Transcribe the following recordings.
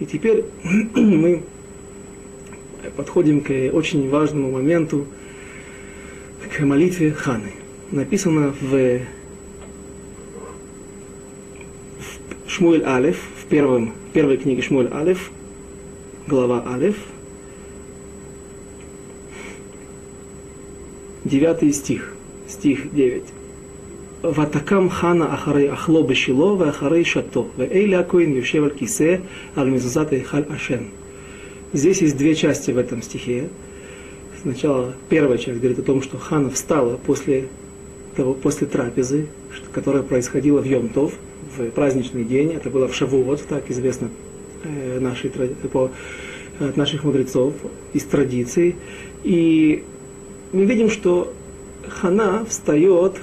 И теперь мы подходим к очень важному моменту, к молитве Ханы. Написано в, в Шмуэль Алеф, в первом, первой книге Шмуэль Алеф, глава Алеф, девятый стих, стих 9. ותקם חנה אחרי אכלו בשילו ואחרי שתו, ואלה הכהן יושב על כיסא על מזוזת היכל השם. Здесь есть две части в этом стихе. Сначала первая часть говорит о том, что Хана встала после, того, после трапезы, которая происходила в Йом-Тов, в праздничный день. Это было в Шавуот, так известно э, нашей, по, от наших мудрецов из традиции. И мы видим, что Хана встает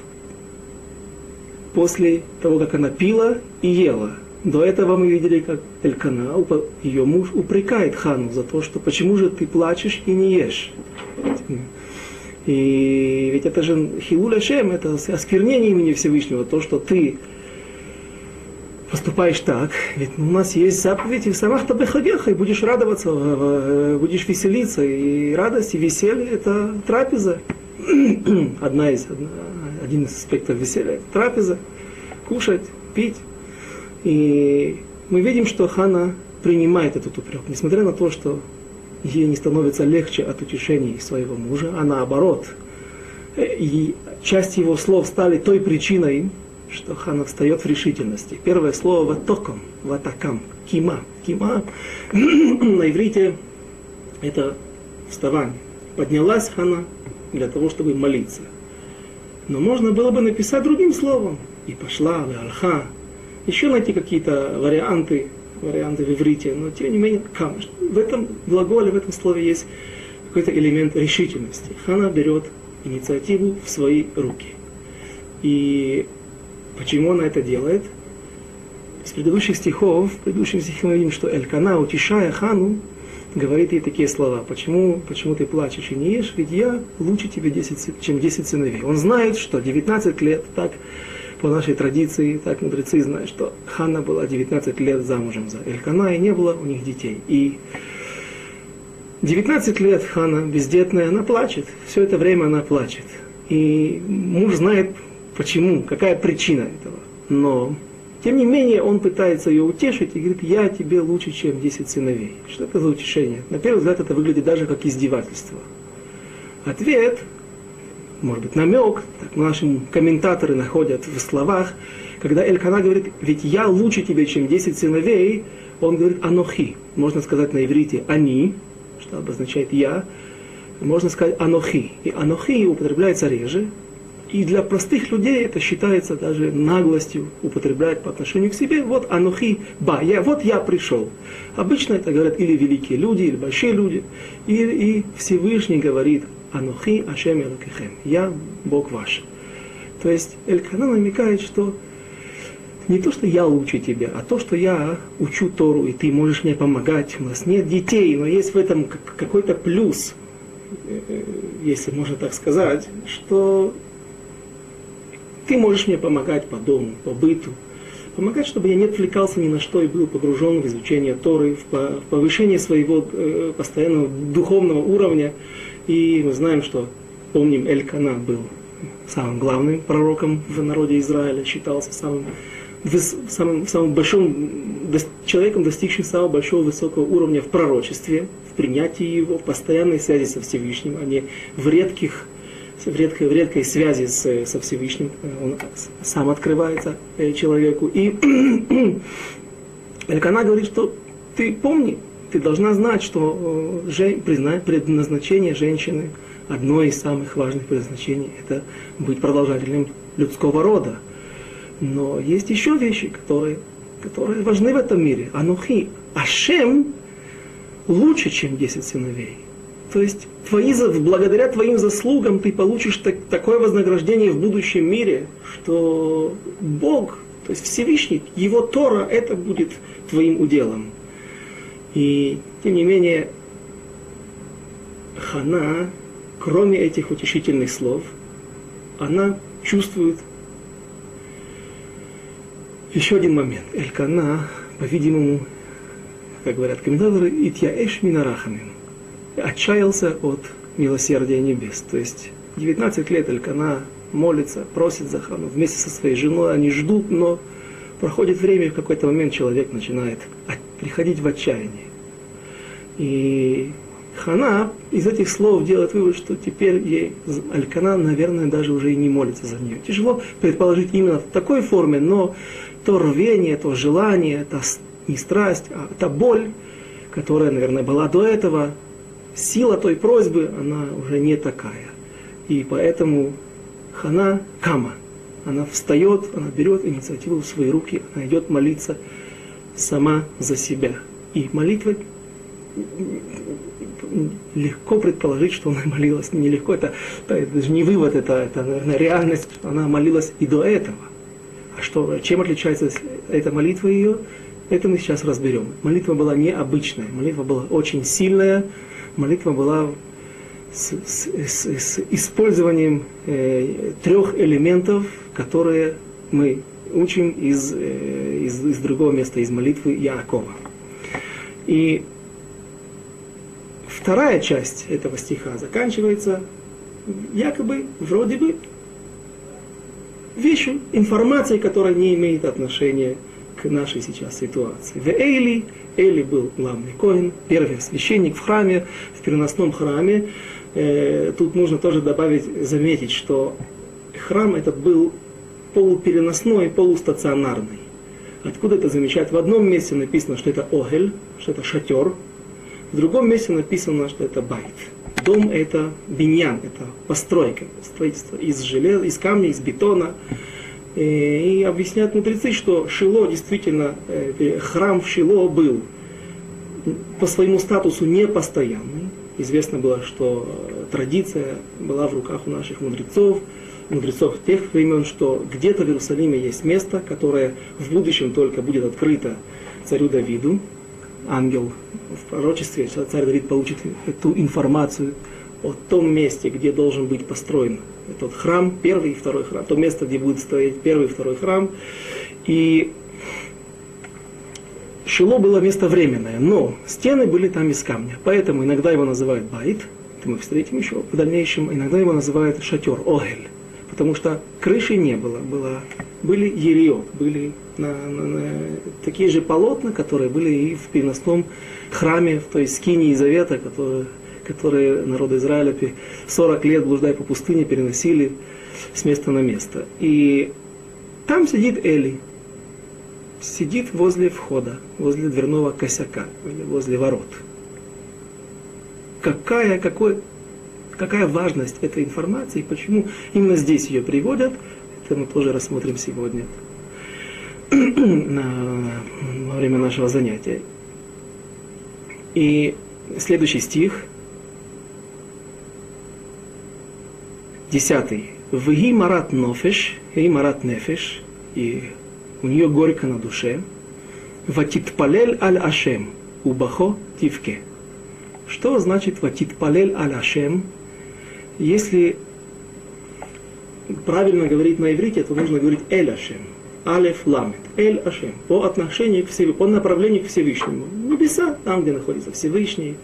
после того, как она пила и ела. До этого мы видели, как Элькана, ее муж, упрекает Хану за то, что почему же ты плачешь и не ешь. И ведь это же Хилуля Шем, это осквернение имени Всевышнего, то, что ты поступаешь так, ведь у нас есть заповедь, и самах табехагеха, и будешь радоваться, будешь веселиться, и радость, и веселье – это трапеза. Одна из, одна, один из аспектов веселья – трапеза, кушать, пить. И мы видим, что Хана принимает этот упрек, несмотря на то, что ей не становится легче от утешений своего мужа, а наоборот, и часть его слов стали той причиной, что Хана встает в решительности. Первое слово «ватоком», «ватакам», «кима». «Кима» на иврите это вставание. Поднялась Хана для того, чтобы молиться. Но можно было бы написать другим словом. И пошла, алха. Еще найти какие-то варианты, варианты в иврите. Но тем не менее, камыш. В этом глаголе, в этом слове есть какой-то элемент решительности. Хана берет инициативу в свои руки. И почему она это делает? Из предыдущих стихов, в предыдущих стихах мы видим, что Элькана, утешая Хану, говорит ей такие слова. Почему, почему ты плачешь и не ешь? Ведь я лучше тебе 10, чем 10 сыновей. Он знает, что 19 лет, так по нашей традиции, так мудрецы знают, что Ханна была 19 лет замужем за Элькана, и не было у них детей. И 19 лет Хана бездетная, она плачет. Все это время она плачет. И муж знает почему, какая причина этого. Но тем не менее, он пытается ее утешить и говорит, я тебе лучше, чем 10 сыновей. Что это за утешение? На первый взгляд это выглядит даже как издевательство. Ответ, может быть, намек, так наши комментаторы находят в словах, когда Элькана говорит, ведь я лучше тебе, чем 10 сыновей, он говорит анохи. Можно сказать на иврите они, что обозначает я, можно сказать анохи. И анохи употребляется реже, и для простых людей это считается даже наглостью употреблять по отношению к себе. Вот анухи ба, я, вот я пришел. Обычно это говорят или великие люди, или большие люди. И, и Всевышний говорит анухи ашем элакихем. Я Бог ваш. То есть Элькана намекает, что не то, что я лучше тебя, а то, что я учу Тору, и ты можешь мне помогать. У нас нет детей, но есть в этом какой-то плюс, э, э, если можно так сказать, что ты можешь мне помогать по дому, по быту, помогать, чтобы я не отвлекался ни на что и был погружен в изучение Торы, в повышение своего э, постоянного духовного уровня. И мы знаем, что, помним, Эль-Кана был самым главным пророком в народе Израиля, считался самым, самым, самым большим человеком, достигшим самого большого высокого уровня в пророчестве, в принятии его, в постоянной связи со Всевышним, а не в редких в редкой, в редкой связи с, со Всевышним, он сам открывается э, человеку. И Элькана говорит, что ты помни, ты должна знать, что э, предназначение женщины, одно из самых важных предназначений, это быть продолжателем людского рода. Но есть еще вещи, которые, которые важны в этом мире. Анухи, Ашем лучше, чем 10 сыновей. То есть твои, благодаря твоим заслугам ты получишь так, такое вознаграждение в будущем мире, что Бог, то есть Всевышний, Его Тора, это будет твоим уделом. И тем не менее, Хана, кроме этих утешительных слов, она чувствует еще один момент. Элькана, по-видимому, как говорят комментаторы, «Итьяэш минарахамим» отчаялся от милосердия небес. То есть 19 лет Элькана молится, просит за хану вместе со своей женой, они ждут, но проходит время, и в какой-то момент человек начинает приходить в отчаяние. И Хана из этих слов делает вывод, что теперь ей Алькана, наверное, даже уже и не молится за нее. Тяжело предположить именно в такой форме, но то рвение, то желание, та не страсть, а та боль, которая, наверное, была до этого, сила той просьбы, она уже не такая. И поэтому Хана Кама, она встает, она берет инициативу в свои руки, она идет молиться сама за себя. И молитва легко предположить, что она молилась. Нелегко, это, это даже не вывод, это, это, наверное, реальность, она молилась и до этого. А что, чем отличается эта молитва ее, это мы сейчас разберем. Молитва была необычная, молитва была очень сильная, молитва была с, с, с, с использованием э, трех элементов, которые мы учим из, э, из, из другого места, из молитвы Яакова. И вторая часть этого стиха заканчивается якобы, вроде бы, вещью, информацией, которая не имеет отношения к нашей сейчас ситуации. В Эйли, Эйли был главный коин, первый священник в храме, в переносном храме. Э, тут нужно тоже добавить, заметить, что храм этот был полупереносной, полустационарный. Откуда это замечать? В одном месте написано, что это огель, что это шатер. В другом месте написано, что это байт. Дом это биньян, это постройка, строительство из железа, из камня, из бетона. Э, и объясняют мудрецы, что Шило действительно, э, храм в Шило был по своему статусу непостоянный. Известно было, что э, традиция была в руках у наших мудрецов, мудрецов тех времен, что где-то в Иерусалиме есть место, которое в будущем только будет открыто царю Давиду. Ангел в пророчестве, царь Давид получит эту информацию о том месте, где должен быть построен этот храм, первый и второй храм, то место, где будет стоять первый и второй храм. И Шило было место временное, но стены были там из камня. Поэтому иногда его называют байт, это мы встретим еще в дальнейшем, иногда его называют шатер, огель. Потому что крыши не было, было были ельот, были на, на, на, такие же полотна, которые были и в переносном храме, в той скинии Завета, которые которые народы Израиля 40 лет, блуждая по пустыне, переносили с места на место. И там сидит Эли, сидит возле входа, возле дверного косяка, возле ворот. Какая, какой, какая важность этой информации, почему именно здесь ее приводят, это мы тоже рассмотрим сегодня во время нашего занятия. И следующий стих – Десятый. Вги марат нофеш, и марат нефеш, и у нее горько на душе. Ватитпалель аль ашем, убахо тивке. Что значит ватитпалель аль ашем? Если правильно говорить на иврите, то нужно говорить эль ашем. Алеф ламет. Эль ашем. По отношению к Всевышнему, по направлению к Всевышнему. Небеса, там, где находится Всевышний,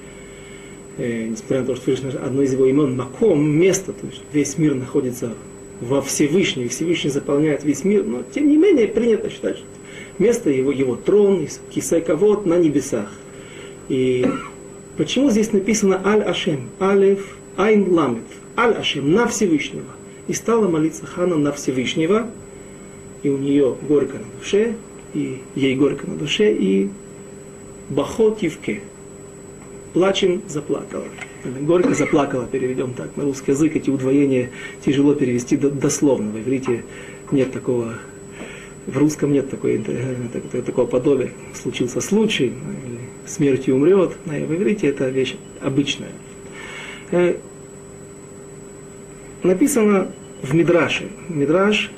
э, несмотря на то, что Всевышний одно из его имен Маком, место, то есть весь мир находится во Всевышнем, Всевышний заполняет весь мир, но тем не менее принято считать, что место его, его трон, кисайковод на небесах. И почему здесь написано Аль-Ашем, Алеф, Айн Ламет, Аль-Ашем, на Всевышнего. И стала молиться Хана на Всевышнего, и у нее горько на душе, и ей горько на душе, и Бахотивке, плачем заплакала. Горько заплакала, переведем так на русский язык. Эти удвоения тяжело перевести дословно. В иврите нет такого, в русском нет такой, э, такого подобия. Случился случай, смертью умрет. А в иврите это вещь обычная. Э, написано в Мидраше. Мидраш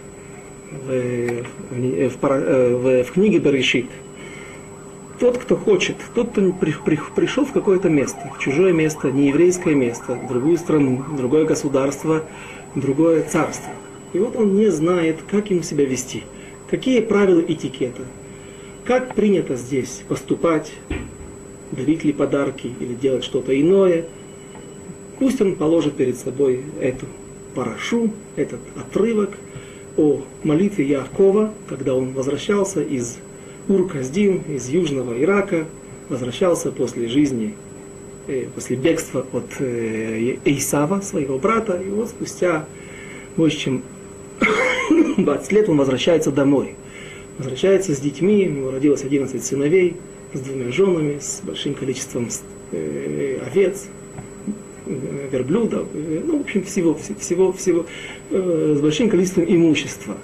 в, в, в, в книге Берешит – тот, кто хочет, тот, кто при, при, пришел в какое-то место, в чужое место, не еврейское место, в другую страну, в другое государство, в другое царство. И вот он не знает, как ему себя вести, какие правила этикета, как принято здесь поступать, дарить ли подарки или делать что-то иное. Пусть он положит перед собой эту парашу, этот отрывок о молитве Якова, когда он возвращался из Ур-Каздин, из Южного Ирака, возвращался после жизни, э, после бегства от э, Исава, своего брата, и вот спустя больше чем 20 лет он возвращается домой. Возвращается с детьми, у него родилось 11 сыновей, с двумя женами, с большим количеством э, овец, верблюдов, ну, в общем, всего, всего, всего, с большим количеством имущества.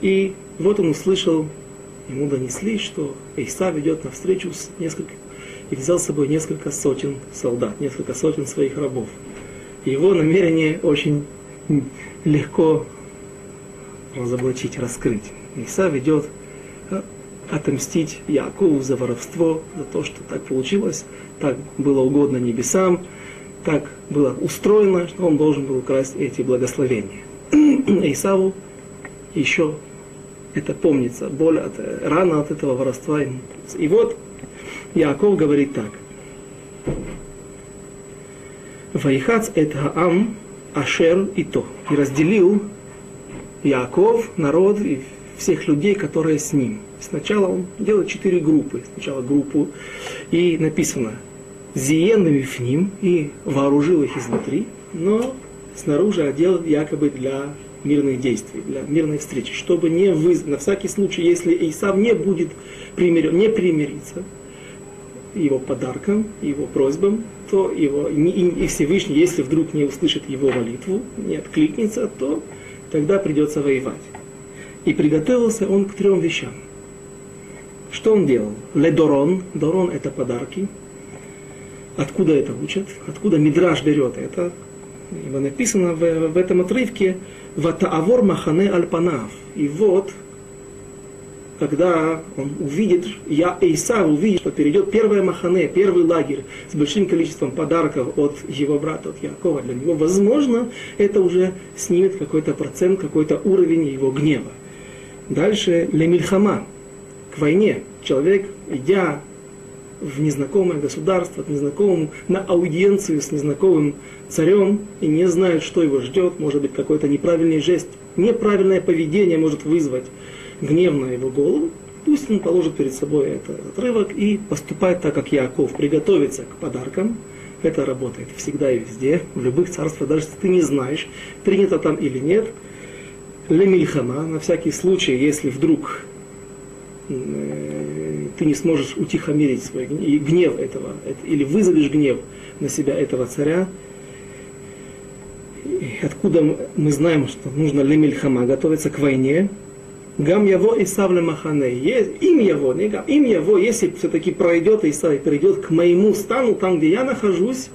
И вот он услышал, ему донесли, что Иса ведет навстречу с несколько, и взял с собой несколько сотен солдат, несколько сотен своих рабов. Его намерение очень легко разоблачить, раскрыть. Иса ведет э, отомстить Якову за воровство, за то, что так получилось, так было угодно небесам, так было устроено, что он должен был украсть эти благословения. Исаву еще это помнится, боль от, рана от этого воровства. И вот Яков говорит так. Вайхац это ам ашер и то. И разделил Яков, народ и всех людей, которые с ним. Сначала он делает четыре группы. Сначала группу, и написано «Зиен ним» и вооружил их изнутри, но снаружи одел якобы для мирных действий, для мирной встречи, чтобы не вызвать, на всякий случай, если Исав не будет примирен, не примириться его подарком, его просьбам, то его, и Всевышний, если вдруг не услышит его молитву, не откликнется, то тогда придется воевать. И приготовился он к трем вещам. Что он делал? Ледорон. Дорон это подарки. Откуда это учат? Откуда Мидраж берет это? Ибо написано в, в этом отрывке «Ватаавор махане альпанав». И вот, когда он увидит, я Эйса увидит, что перейдет первое махане, первый лагерь с большим количеством подарков от его брата, от Якова для него, возможно, это уже снимет какой-то процент, какой-то уровень его гнева. Дальше лемильхама, к войне. Человек, идя в незнакомое государство, к незнакомому, на аудиенцию с незнакомым царем и не знает, что его ждет, может быть, какой-то неправильный жест, неправильное поведение может вызвать гнев на его голову, пусть он положит перед собой этот отрывок и поступает так, как Яков, приготовиться к подаркам. Это работает всегда и везде, в любых царствах, даже если ты не знаешь, принято там или нет. Лемильхама, на всякий случай, если вдруг э, ты не сможешь утихомирить свой гнев этого, или вызовешь гнев на себя этого царя, откуда мы знаем, что нужно лемильхама, готовиться к войне, Гам его и савле махане. Им его, не гам, им его, если все-таки пройдет Исав и перейдет к моему стану, там, где я нахожусь,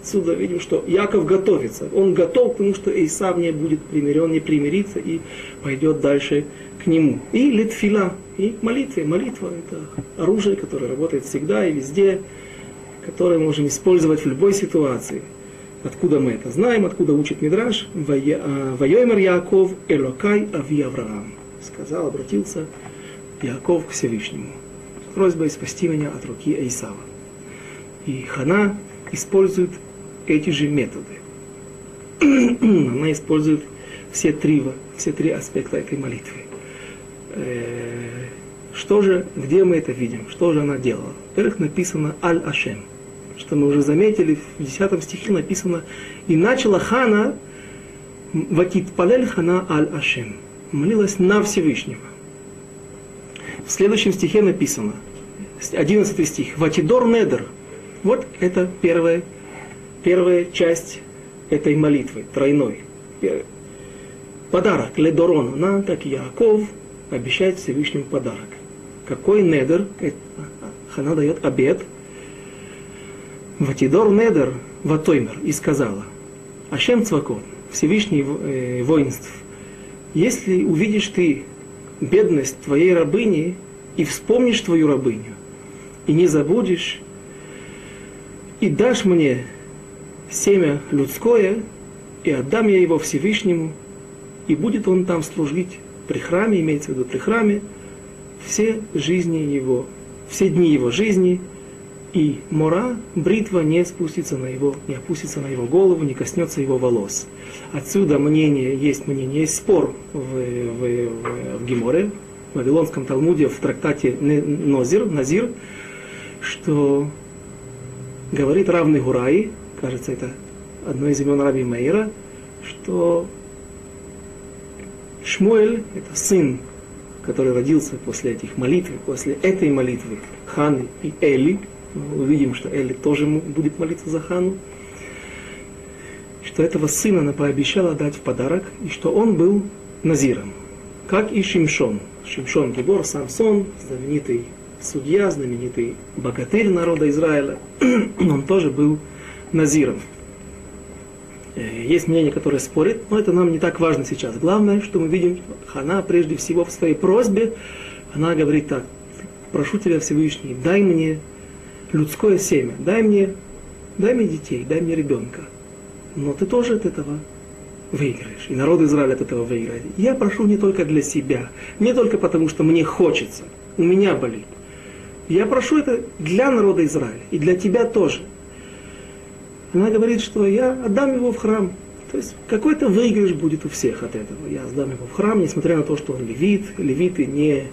отсюда видим, что Яков готовится. Он готов, потому что Исав не будет примирен, не примирится и пойдет дальше к нему. И литфила, и молитва. Молитва – это оружие, которое работает всегда и везде, которое можем использовать в любой ситуации. Откуда мы это знаем, откуда учит Мидраш? Вайомер Яков Элокай Ави Авраам сказал, обратился Яков к Всевышнему с просьбой спасти меня от руки Исава. И Хана использует эти же методы. Она использует все три, все три аспекта этой молитвы. Э, что же, где мы это видим? Что же она делала? Во-первых, написано Аль-Ашем. Что мы уже заметили, в 10 стихе написано «И начала Хана Вакит Палель Хана Аль-Ашем» молилась на Всевышнего. В следующем стихе написано, 11 стих, «Ватидор недер». Вот это первая, первая часть этой молитвы, тройной. Подарок, ледорон, она, так Яков, обещает Всевышнему подарок. Какой недер? Хана дает обед. Ватидор недер, ватоймер, и сказала, Ашем Цвакот, Всевышний э, воинств, если увидишь ты бедность твоей рабыни и вспомнишь твою рабыню, и не забудешь, и дашь мне семя людское, и отдам я его Всевышнему, и будет он там служить при храме, имеется в виду при храме, все жизни его, все дни его жизни, и мора, бритва не спустится на его, не опустится на его голову, не коснется его волос. Отсюда мнение, есть мнение, есть спор в, в, в, в Геморе, в Вавилонском Талмуде, в трактате Нозир, Назир, что говорит равный Гураи, кажется, это одно из имен Раби Мейра, что Шмуэль, это сын, который родился после этих молитв, после этой молитвы Ханы и Эли, увидим, что Эли тоже будет молиться за Хану, что этого сына она пообещала дать в подарок, и что он был назиром, как и Шимшон. Шимшон Гибор, Самсон, знаменитый судья, знаменитый богатырь народа Израиля, он тоже был назиром. Э, есть мнение, которое спорит, но это нам не так важно сейчас. Главное, что мы видим, Хана прежде всего в своей просьбе, она говорит так, прошу тебя Всевышний, дай мне людское семя, дай мне, дай мне детей, дай мне ребенка. Но ты тоже от этого выиграешь. И народ Израиля от этого выиграет. Я прошу не только для себя, не только потому, что мне хочется, у меня болит. Я прошу это для народа Израиля и для тебя тоже. Она говорит, что я отдам его в храм. То есть какой-то выигрыш будет у всех от этого. Я сдам его в храм, несмотря на то, что он левит. Левиты не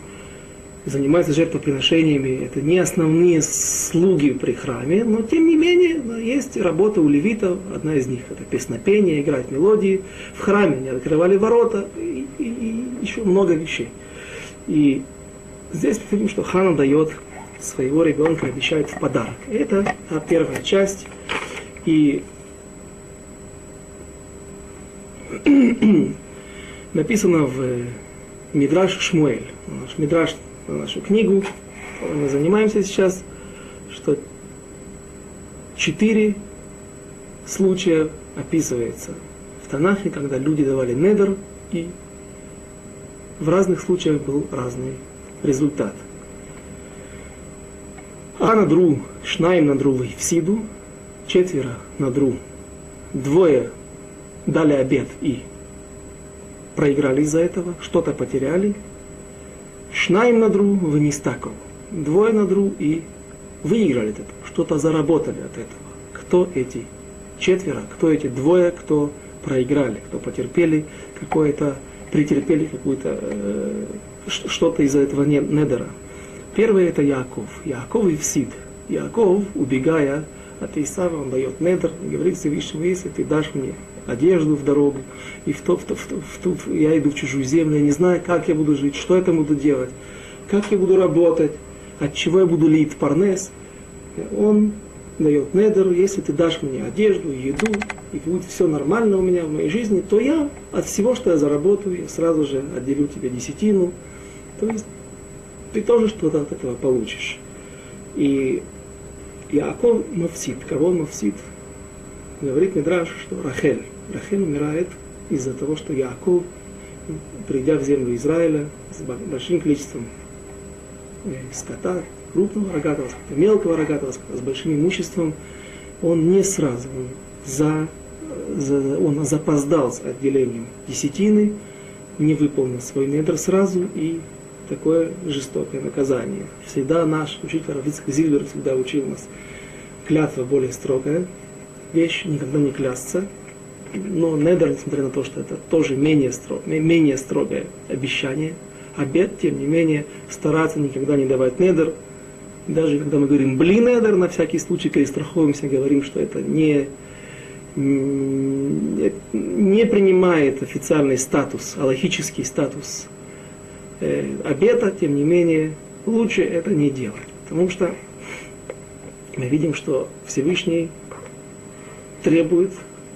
занимаются жертвоприношениями. Это не основные слуги при храме, но тем не менее есть работа у левитов. Одна из них это песнопение, играть мелодии. В храме они открывали ворота и, и, и еще много вещей. И здесь мы видим, что Хана дает своего ребенка, обещает в подарок. Это первая часть. И написано в Мидраш Шмуэль, наш Мидраш, нашу книгу, мы занимаемся сейчас, что четыре случая описывается в Танахе, когда люди давали недер, и в разных случаях был разный результат. А надру, шнаем надру в Сиду, четверо надру, двое дали обед и проиграли из-за этого, что-то потеряли. Шнаем надру в Нистаков, двое надру и выиграли этого, что-то заработали от этого. Кто эти четверо, кто эти двое, кто проиграли, кто потерпели какое-то, претерпели какую-то э, что-то из-за этого недера. Первый это Яков. Яков и Всид. Яков, убегая от Исава, он дает недр, говорит Всевышнему, если ты дашь мне одежду в дорогу, и в то, в то, в то, в то, я иду в чужую землю, я не знаю, как я буду жить, что я там буду делать, как я буду работать, от чего я буду лить парнес. Он дает недер, если ты дашь мне одежду, еду, и будет все нормально у меня в моей жизни, то я от всего, что я заработаю, я сразу же отделю тебе десятину. То есть ты тоже что-то от этого получишь. И Яков Мавсид, кого он Мавсид? Говорит Мидраш, что Рахель. Рахель умирает из-за того, что Яков, придя в землю Израиля с большим количеством скота, крупного рогатого скота, мелкого рогатого скота, с большим имуществом, он не сразу, он, за, за, он запоздал с отделением десятины, не выполнил свой недр сразу и такое жестокое наказание. Всегда наш учитель Равицкий Зильбер всегда учил нас. Клятва более строгая, вещь никогда не клясться, но недер, несмотря на то, что это тоже менее, строг, менее строгое обещание, обед, тем не менее, стараться никогда не давать недер. Даже когда мы говорим блин недер, на всякий случай перестраховываемся, говорим, что это не, не принимает официальный статус, аллахический статус э, обета, тем не менее, лучше это не делать. Потому что мы видим, что Всевышний требует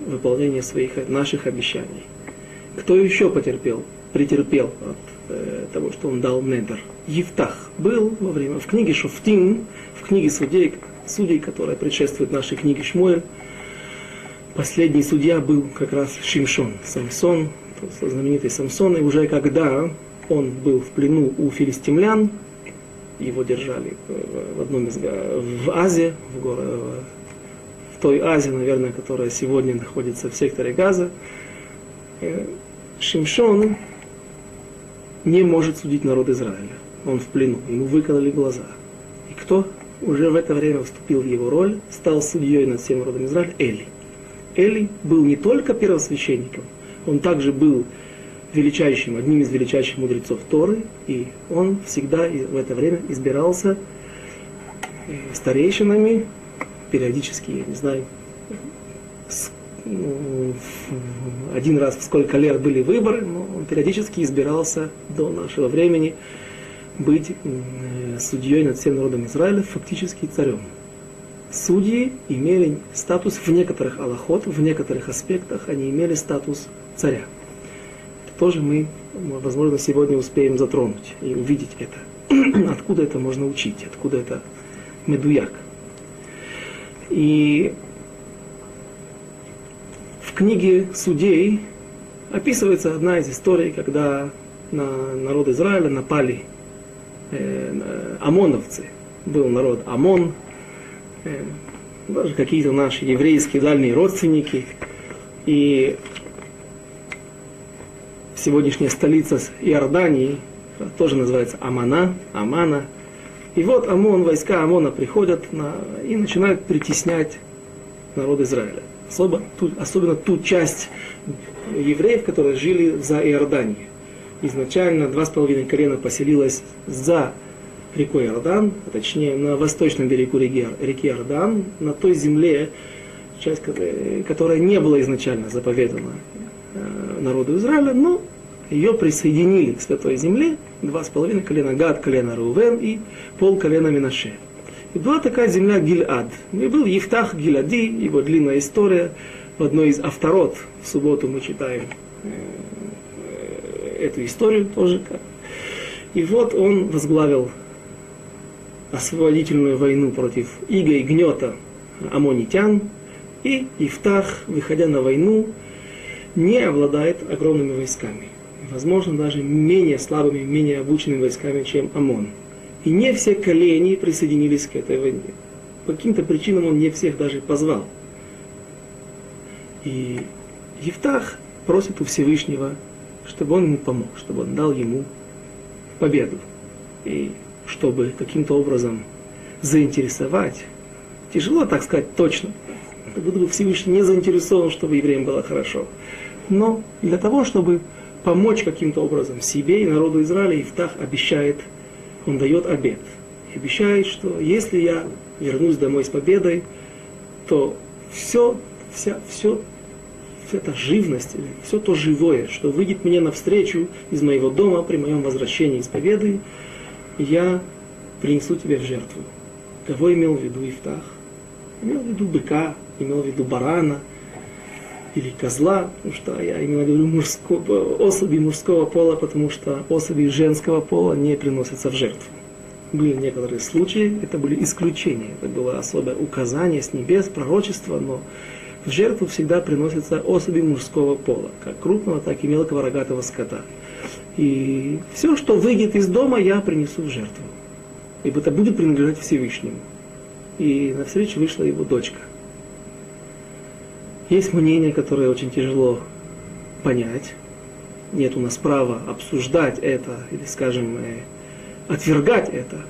выполнения своих, наших обещаний. Кто еще потерпел, претерпел от э, того, что он дал недер? Евтах был во время, в книге Шуфтин, в книге судей, судей, которая предшествует нашей книге Шмуэль, последний судья был как раз Шимшон, Самсон, знаменитый Самсон, и уже когда он был в плену у филистимлян, его держали в одном из в Азии, в, горо, в той Азии, наверное, которая сегодня находится в секторе Газа. Э, Шимшон не может судить народ Израиля. Он в плену, ему выкололи глаза. И кто уже в это время вступил в его роль, стал судьей над всем народом Израиля Эли. Эли был не только первосвященником, он также был величайшим, одним из величайших мудрецов Торы, и он всегда в это время избирался э, старейшинами, периодически, я не знаю, ну, один раз в сколько лет были выборы, но он периодически избирался до нашего времени быть э, судьей над всем народом Израиля, фактически царем. Судьи имели статус в некоторых аллахот, в некоторых аспектах они имели статус царя. Это тоже мы, возможно, сегодня успеем затронуть и увидеть это. откуда это можно учить, откуда это медуяк. И в книге судей описывается одна из историй, когда на народ Израиля напали э, ОМОНовцы. Был народ ОМОН, э, даже какие-то наши еврейские дальние родственники. И сегодняшняя столица Иордании тоже называется Амана, Амана. И вот ОМОН, войска ОМОНа приходят на, и начинают притеснять народ Израиля. Особо, ту, особенно ту часть евреев, которые жили за Иорданией изначально два с половиной колена поселилось за рекой Иордан, а точнее на восточном берегу реки, Иордан, на той земле, часть, которая не была изначально заповедана э, народу Израиля, но ее присоединили к святой земле два с половиной колена Гад, колена Рувен и пол колена Минаше. И была такая земля Гильад. И был Евтах Гилади, его длинная история. В одной из авторот в субботу мы читаем э, эту историю тоже. И вот он возглавил освободительную войну против иго и гнета амонитян, и Ифтах, выходя на войну, не обладает огромными войсками. Возможно, даже менее слабыми, менее обученными войсками, чем Амон. И не все колени присоединились к этой войне. По каким-то причинам он не всех даже позвал. И Евтах просит у Всевышнего чтобы он ему помог, чтобы он дал ему победу. И чтобы каким-то образом заинтересовать, тяжело так сказать точно, как будто бы Всевышний не заинтересован, чтобы евреям было хорошо. Но для того, чтобы помочь каким-то образом себе и народу Израиля, Ифтах обещает, он дает обед. Обещает, что если я вернусь домой с победой, то все, вся, все вся эта живность, все то живое, что выйдет мне навстречу из моего дома при моем возвращении из победы, я принесу тебе в жертву. Кого имел в виду Ифтах? Имел в виду быка, имел в виду барана или козла, потому что я именно говорю мужского, особи мужского пола, потому что особи женского пола не приносятся в жертву. Были некоторые случаи, это были исключения, это было особое указание с небес, пророчество, но в жертву всегда приносятся особи мужского пола, как крупного, так и мелкого рогатого скота. И все, что выйдет из дома, я принесу в жертву. Ибо это будет принадлежать Всевышнему. И на встречу вышла его дочка. Есть мнение, которое очень тяжело понять. Нет у нас права обсуждать это, или, скажем, э, отвергать это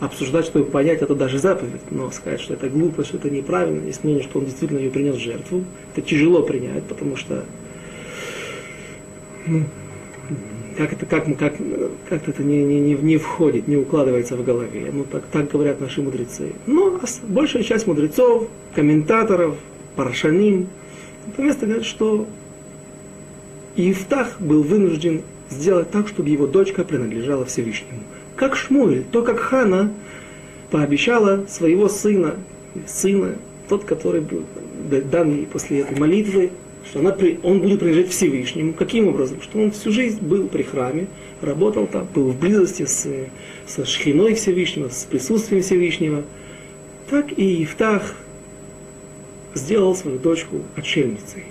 обсуждать, чтобы понять, это даже заповедь, но сказать, что это глупо, что это неправильно, есть мнение, что он действительно ее принес в жертву, это тяжело принять, потому что ну, как это, как, как, как это не, не, не, не входит, не укладывается в голове. Ну, так, так говорят наши мудрецы. Но большая часть мудрецов, комментаторов, парашаним, наконец-то говорят, что Ифтах был вынужден сделать так, чтобы его дочка принадлежала Всевышнему как Шмуэль, то как Хана пообещала своего сына, сына, тот, который был дан ей после этой молитвы, что она, он будет принадлежать Всевышнему. Каким образом? Что он всю жизнь был при храме, работал там, был в близости с, со шхиной Всевышнего, с присутствием Всевышнего. Так и Евтах сделал свою дочку отшельницей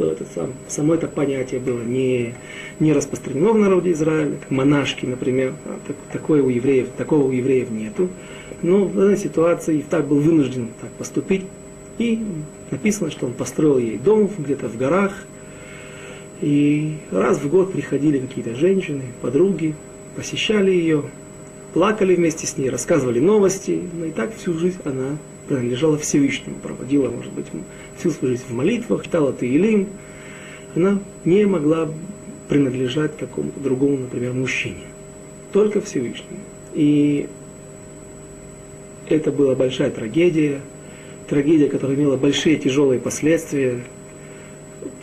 что это сам, само это понятие было не, не распространено в народе Израиля, как монашки, например, а, так, такое у евреев, такого у евреев нету. Но в данной ситуации Ифтах был вынужден так поступить, и написано, что он построил ей дом где-то в горах, и раз в год приходили какие-то женщины, подруги, посещали ее, плакали вместе с ней, рассказывали новости, но и так всю жизнь она принадлежала Всевышнему, проводила, может быть, всю свою жизнь в молитвах, читала Таилим. Она не могла принадлежать какому-то другому, например, мужчине. Только Всевышнему. И это была большая трагедия, трагедия, которая имела большие тяжелые последствия.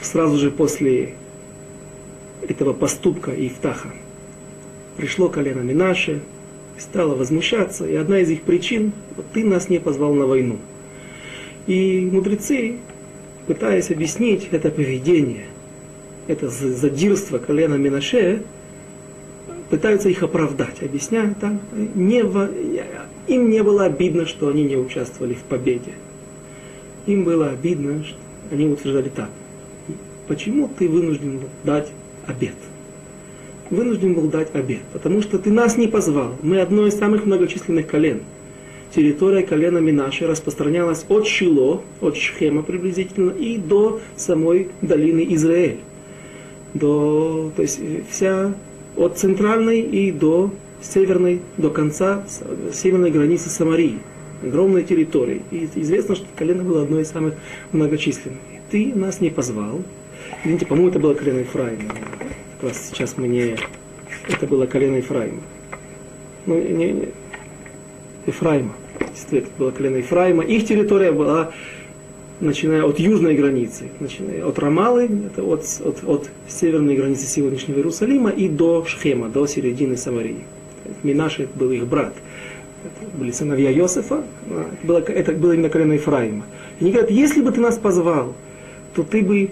Сразу же после этого поступка Ифтаха пришло колено Минаше, стало возмущаться, и одна из их причин, ты нас не позвал на войну. И мудрецы, пытаясь объяснить это поведение, это задирство колена Минаше, пытаются их оправдать, объясняя так, не им не было обидно, что они не участвовали в победе. Им было обидно, что они утверждали так. Почему ты вынужден дать обед? Вынужден был дать обед, потому что ты нас не позвал. Мы одно из самых многочисленных колен. Территория колена Минаши распространялась от Шило, от Шхема приблизительно, и до самой долины Израиль. До, то есть вся от центральной и до северной, до конца северной границы Самарии. Огромной территории. И известно, что колено было одно из самых многочисленных. Ты нас не позвал. Извините, по-моему, это было колено Ефраима. Раз сейчас мы не... Это было колено Ефраима. Ну, не, не. Ефраима. Это было колено Ефраима. Их территория была начиная от южной границы, начиная от Рамалы, это от, от, от северной границы сегодняшнего Иерусалима, и до Шхема, до середины Самарии. Минаши был их брат. Это были сыновья Йосефа, а, это было, это было именно колено Ефраима. И они говорят, если бы ты нас позвал, то ты бы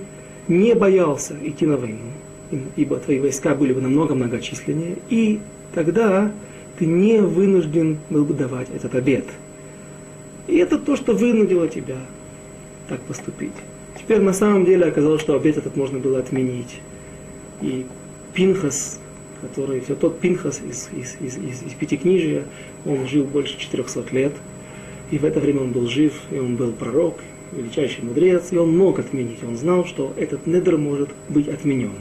не боялся идти на войну, ибо твои войска были бы намного многочисленнее, и тогда ты не вынужден был бы давать этот обед. И это то, что вынудило тебя так поступить. Теперь на самом деле оказалось, что обед этот можно было отменить. И Пинхас, который, все тот Пинхас из, из, из, из, из Пятикнижия, он жил больше 400 лет. И в это время он был жив, и он был пророк, величайший мудрец, и он мог отменить. Он знал, что этот недр может быть отменен.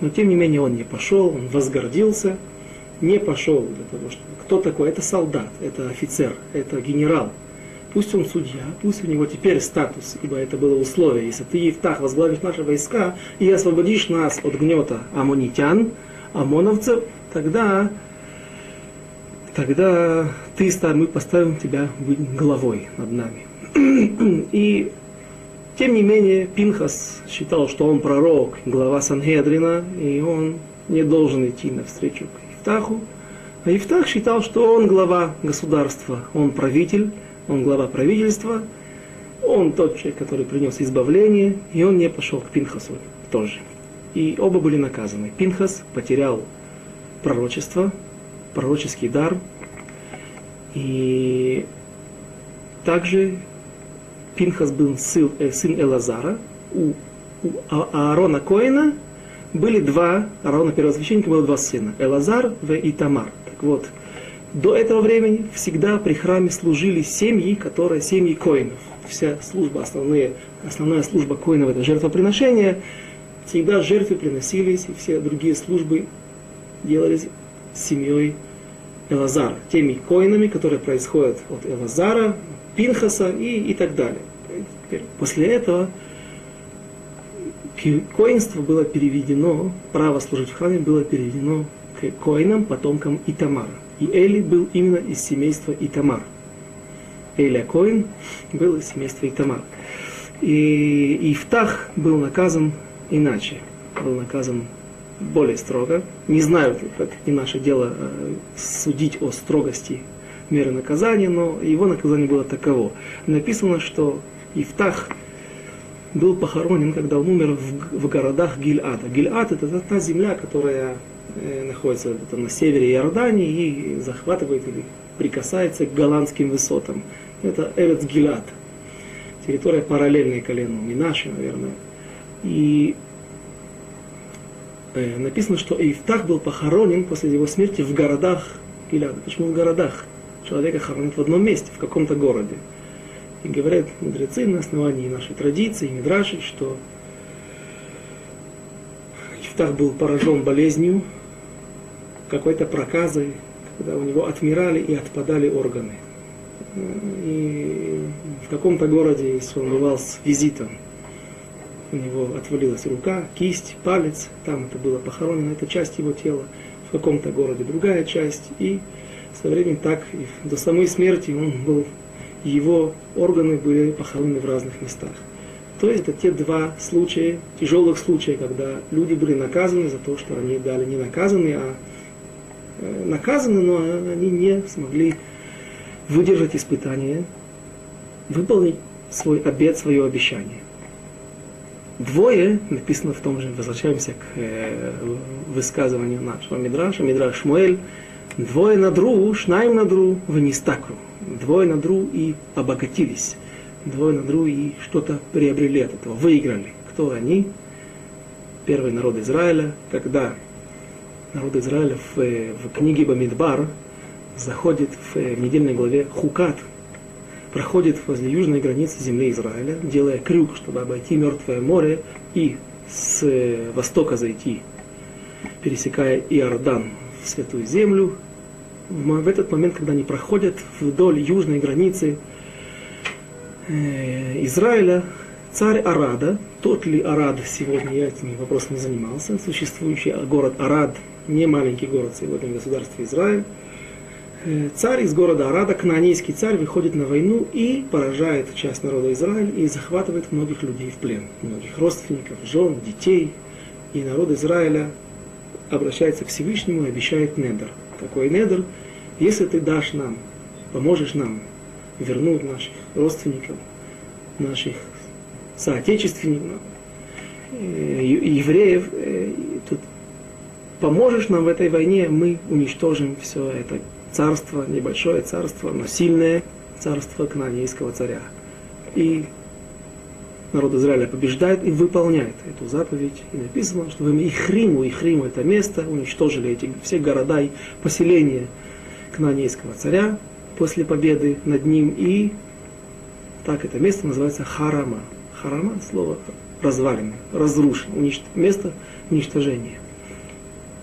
Но тем не менее он не пошел, он возгордился, не пошел для того, чтобы... Кто такой? Это солдат, это офицер, это генерал. Пусть он судья, пусть у него теперь статус, ибо это было условие. Если ты, Евтах, возглавишь наши войска и освободишь нас от гнета амонитян, ОМОНовцев, тогда, тогда ты, мы поставим тебя главой над нами. И тем не менее, Пинхас считал, что он пророк, глава Сангедрина, и он не должен идти навстречу к Ифтаху. А Ифтах считал, что он глава государства, он правитель, он глава правительства, он тот человек, который принес избавление, и он не пошел к Пинхасу тоже. И оба были наказаны. Пинхас потерял пророчество, пророческий дар, и также Пинхас был сын, э, сын Элазара, у, у а, Аарона Коина были два, Аарона первосвященника было два сына, Элазар и Итамар. Так вот, до этого времени всегда при храме служили семьи, которые семьи коинов. Вся служба, основные, основная служба коинов это жертвоприношение. Всегда жертвы приносились, и все другие службы делались семьей Элазара, теми коинами, которые происходят от Элазара, Пинхаса и, и так далее. После этого коинство было переведено, право служить в храме было переведено к коинам, потомкам Итамара. И Эли был именно из семейства Итамар. Эли Коин был из семейства Итамар. И Ифтах был наказан иначе. Был наказан более строго. Не знаю, как не наше дело э, судить о строгости меры наказания, но его наказание было таково. Написано, что Ифтах был похоронен, когда он умер в, в городах Гильада. Гильад это та земля, которая Э, находится это на севере Иордании и захватывает или прикасается к голландским высотам. Это Эрец Гилад, территория параллельная колену Минаши, наверное. И э, написано, что Ифтах был похоронен после его смерти в городах Гиляда. Почему в городах? Человека хоронят в одном месте, в каком-то городе. И говорят мудрецы на основании нашей традиции, Мидраши, что Ифтах был поражен болезнью, какой-то проказой, когда у него отмирали и отпадали органы. И в каком-то городе, если он бывал с визитом, у него отвалилась рука, кисть, палец, там это было похоронено, это часть его тела, в каком-то городе другая часть, и со временем так, и до самой смерти он был, его органы были похоронены в разных местах. То есть это те два случая, тяжелых случая, когда люди были наказаны за то, что они дали не наказаны, а э, наказаны, но они не смогли выдержать испытание, выполнить свой обет, свое обещание. Двое, написано в том же, возвращаемся к э, высказыванию нашего Мидраша, Мидраш Шмуэль, двое надру, шнаем надру, вынистакру. Двое надру и обогатились двое на друг и что-то приобрели от этого, выиграли. Кто они? Первый народ Израиля, когда народ Израиля в, в книге Бамидбар заходит в, в недельной главе Хукат, проходит возле южной границы земли Израиля, делая крюк, чтобы обойти Мертвое море и с востока зайти, пересекая Иордан в Святую Землю. В этот момент, когда они проходят вдоль южной границы Э, Израиля царь Арада, тот ли Арад сегодня, я этим вопросом не занимался, существующий город Арад, не маленький город сегодня в государстве Израиль, э, царь из города Арада, кнаанейский царь, выходит на войну и поражает часть народа Израиля и захватывает многих людей в плен, многих родственников, жен, детей. И народ Израиля обращается к Всевышнему и обещает недр. Какой недр? Если ты дашь нам, поможешь нам вернуть наших родственников, наших соотечественников, э, евреев. Э, тут поможешь нам в этой войне, мы уничтожим все это царство, небольшое царство, но сильное царство кнанейского царя. И народ Израиля побеждает и выполняет эту заповедь. И написано, что вы Ихриму, Ихриму это место, уничтожили эти все города и поселения кнанейского царя, после победы над ним, и так это место называется Харама. Харама – слово развалины, разрушен, уничт... место уничтожения.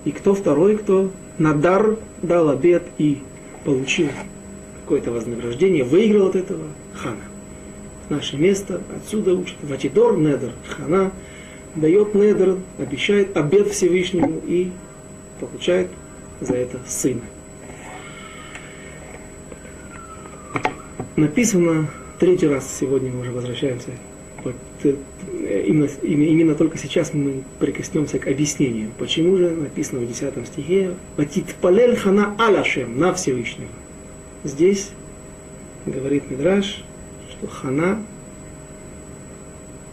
И кто второй, кто Надар дал обед и получил какое-то вознаграждение, выиграл от этого Хана. Наше место отсюда учит Ватидор Недер. Хана дает Недер, обещает обед Всевышнему и получает за это сына. написано, третий раз сегодня мы уже возвращаемся, вот, э, именно, именно только сейчас мы прикоснемся к объяснению, почему же написано в 10 стихе «Ватит палель хана алашем» на Всевышнего. Здесь говорит Мидраш, что хана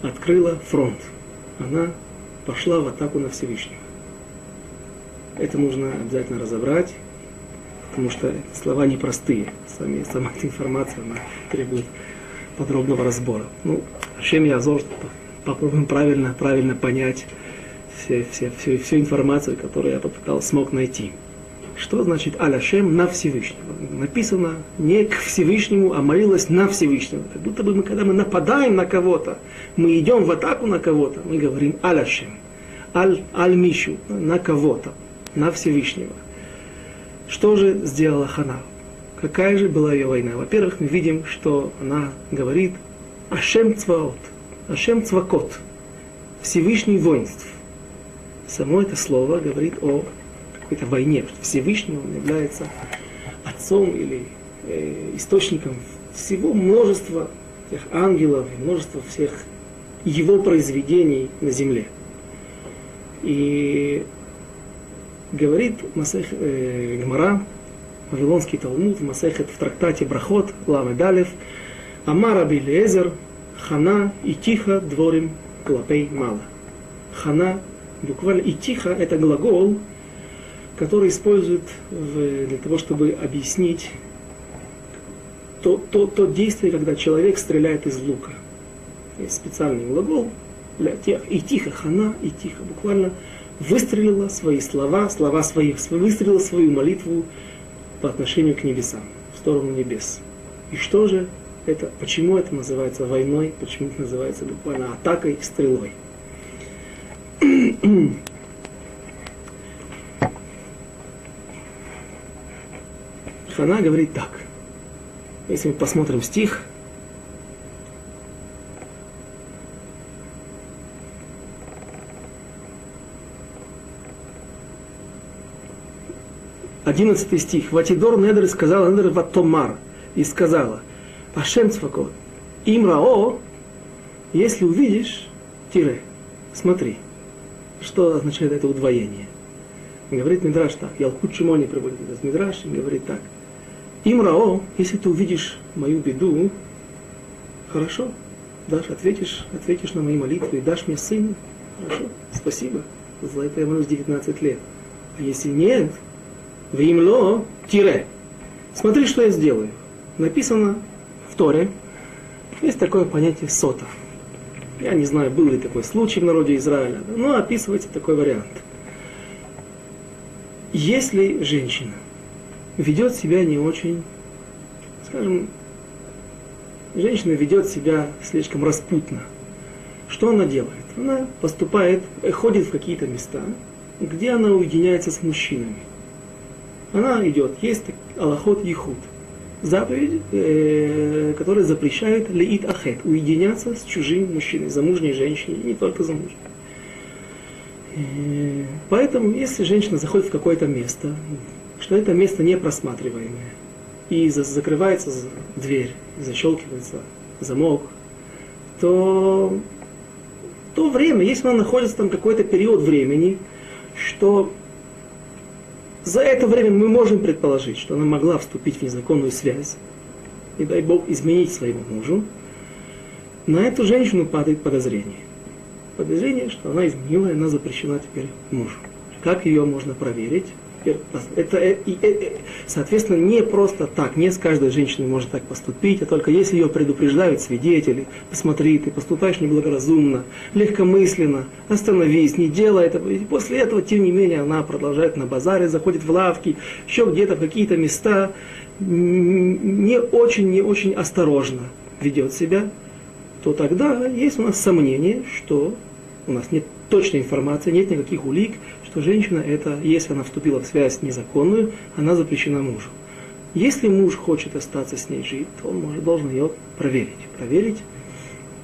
открыла фронт. Она пошла в атаку на Всевышнего. Это нужно обязательно разобрать, потому что слова непростые. Сами, сама эта информация она требует подробного разбора. Ну, Шем Язор, попробуем правильно, правильно понять все, все, всю, всю информацию, которую я попытался, смог найти. Что значит Аляшем на Всевышнего? Написано не к Всевышнему, а молилась на Всевышнего. Как будто бы мы, когда мы нападаем на кого-то, мы идем в атаку на кого-то, мы говорим Аляшем. Аль, аль на кого-то, на Всевышнего. Что же сделала Хана? Какая же была ее война? Во-первых, мы видим, что она говорит Ашем Цваот, Ашем Цвакот, Всевышний воинств. Само это слово говорит о какой-то войне, Всевышний он является отцом или э, источником всего множества тех ангелов, множества всех его произведений на земле. И говорит Масех, э, Гмара, Вавилонский Талмуд, Масехет в трактате Брахот, Ламе Далев, Амара Билезер, Хана и Тихо дворим клапей мало. Хана, буквально и тихо, это глагол, который используют для того, чтобы объяснить то, то, то действие, когда человек стреляет из лука. Есть специальный глагол для тех, и тихо, хана, и тихо, буквально выстрелила свои слова, слова свои, выстрелила свою молитву по отношению к небесам, в сторону небес. И что же это, почему это называется войной, почему это называется буквально атакой, стрелой? она говорит так. Если мы посмотрим стих, Одиннадцатый стих. Ватидор Недр сказала Недр Ватомар. И сказала, Ашем Цвакот, Имрао, если увидишь, тире, смотри, что означает это удвоение. Говорит Мидраш так, Ялкут Шимони приводит этот Мидраш и говорит так. Имрао, если ты увидишь мою беду, хорошо, дашь, ответишь, ответишь на мои молитвы дашь мне сына, хорошо, спасибо, за это я молюсь 19 лет. А если нет, Вимло тире. Смотри, что я сделаю. Написано в Торе. Есть такое понятие сотов. Я не знаю, был ли такой случай в народе Израиля, но описывается такой вариант. Если женщина ведет себя не очень, скажем, женщина ведет себя слишком распутно, что она делает? Она поступает, ходит в какие-то места, где она уединяется с мужчинами она идет, есть Аллахот Ехуд, заповедь, э, которая запрещает леит ахет, уединяться с чужим мужчиной, замужней женщиной, не только замужней. Э, поэтому, если женщина заходит в какое-то место, что это место не просматриваемое, и за, закрывается дверь, защелкивается замок, то то время, если она находится там какой-то период времени, что за это время мы можем предположить, что она могла вступить в незаконную связь, и дай Бог изменить своему мужу, на эту женщину падает подозрение. Подозрение, что она изменила, и она запрещена теперь мужу. Как ее можно проверить? Это, э, э, э, соответственно, не просто так, не с каждой женщиной может так поступить, а только если ее предупреждают свидетели, посмотри, ты поступаешь неблагоразумно, легкомысленно, остановись, не делай это. И после этого, тем не менее, она продолжает на базаре, заходит в лавки, еще где-то в какие-то места, не очень, не очень осторожно ведет себя, то тогда есть у нас сомнение, что у нас нет точной информации, нет никаких улик, что женщина это, если она вступила в связь незаконную, она запрещена мужу. Если муж хочет остаться с ней жить, то он может, должен ее проверить. Проверить,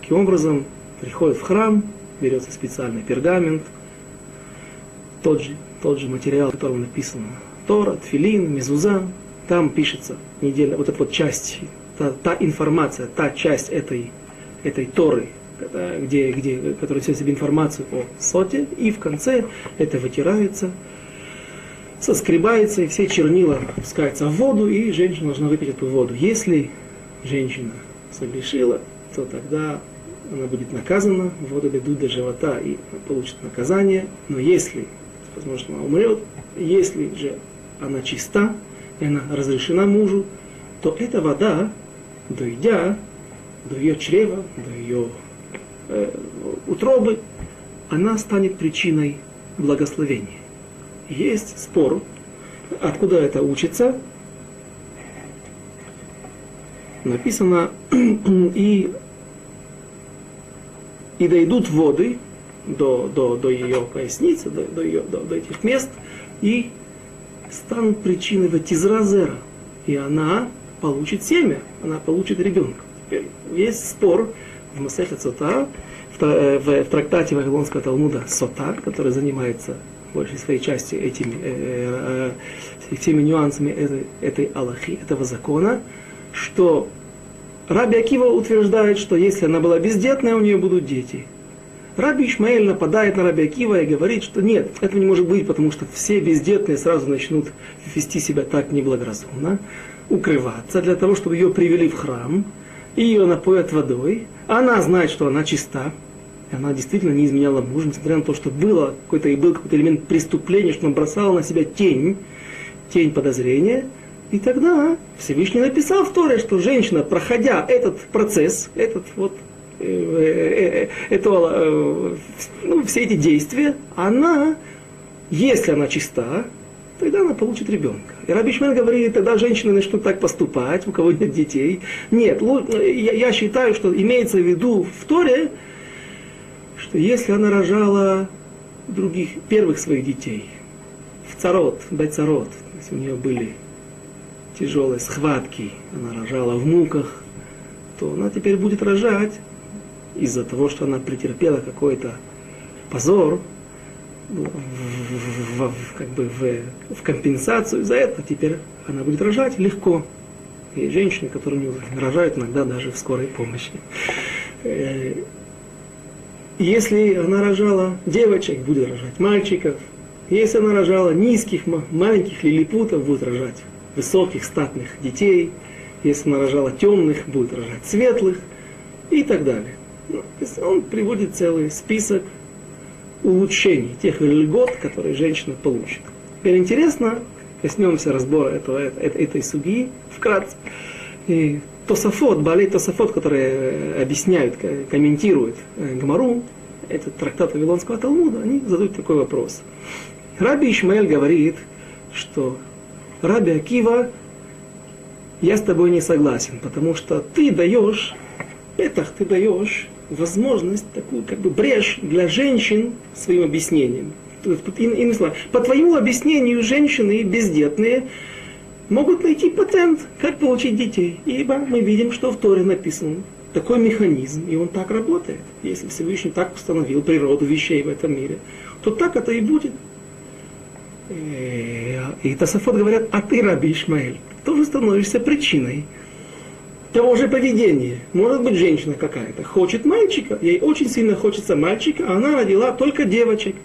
каким образом приходит в храм, берется специальный пергамент, тот же, тот же материал, которым написано Тора, Тфилин, Мезуза, там пишется неделя, вот эта вот часть, та, та информация, та часть этой, этой Торы, где, где, который несет в себе информацию о соте, и в конце это вытирается, соскребается, и все чернила пускаются в воду, и женщина должна выпить эту воду. Если женщина согрешила, то тогда она будет наказана, воду ведут до живота и получит наказание. Но если, возможно, она умрет, если же она чиста, и она разрешена мужу, то эта вода, дойдя до ее чрева, до ее э, утробы, она станет причиной благословения. Есть спор, откуда это учится. Написано, и, и дойдут воды до, до, до ее поясницы, до, до, ее, до, до этих мест, и станут причиной ватизразера. И она получит семя, она получит ребенка. Теперь есть спор, в Сота, э, в, трактате Вавилонского Талмуда Сота, который занимается большей своей части этими, э, э, всеми нюансами этой, этой Аллахи, этого закона, что Раби Акива утверждает, что если она была бездетная, у нее будут дети. Раби Ишмаэль нападает на Раби Акива и говорит, что нет, этого не может быть, потому что все бездетные сразу начнут вести себя так неблагоразумно, укрываться для того, чтобы ее привели в храм, и ее напоят водой, она знает, что она чиста, и она действительно не изменяла мужа, несмотря на то, что было какой-то и был какой-то элемент преступления, что она бросала на себя тень, тень подозрения. И тогда Всевышний написал в Торе, что женщина, проходя этот процесс, этот вот э, э, э, это, ну, все эти действия, она, если она чиста, тогда она получит ребенка. И Раби Шмен говорит, тогда женщины начнут так поступать, у кого нет детей. Нет, я, считаю, что имеется в виду в Торе, что если она рожала других, первых своих детей, в царот, в царот, то есть у нее были тяжелой схватки, она рожала в муках, то она теперь будет рожать из-за того, что она претерпела какой-то позор, в, в, в, как бы в, в компенсацию за это, теперь она будет рожать легко. И женщины, которые рожают иногда даже в скорой помощи. Э, если она рожала девочек, будет рожать мальчиков. Если она рожала низких, маленьких лилипутов, будет рожать высоких, статных детей. Если она рожала темных, будет рожать светлых и так далее. Ну, он приводит целый список улучшений, тех льгот, которые женщина получит. Теперь интересно, коснемся разбора этого, этой, этой суги вкратце. И Тософот, Балей Тософот, которые э, объясняют, комментируют э, Гмару, этот трактат Вавилонского Талмуда, они задают такой вопрос. Раби Ишмаэль говорит, что Раби Акива, я с тобой не согласен, потому что ты даешь, петах ты даешь возможность, такую как бы брешь для женщин своим объяснением. Иными словами, по твоему объяснению, женщины бездетные могут найти патент, как получить детей. Ибо мы видим, что в Торе написано такой механизм, и он так работает. Если Всевышний так установил природу вещей в этом мире, то так это и будет. Э, и Тасафот говорят, а ты, Раби Ишмаэль, тоже становишься причиной того же поведения. Может быть, женщина какая-то хочет мальчика, ей очень сильно хочется мальчика, а она родила только девочек.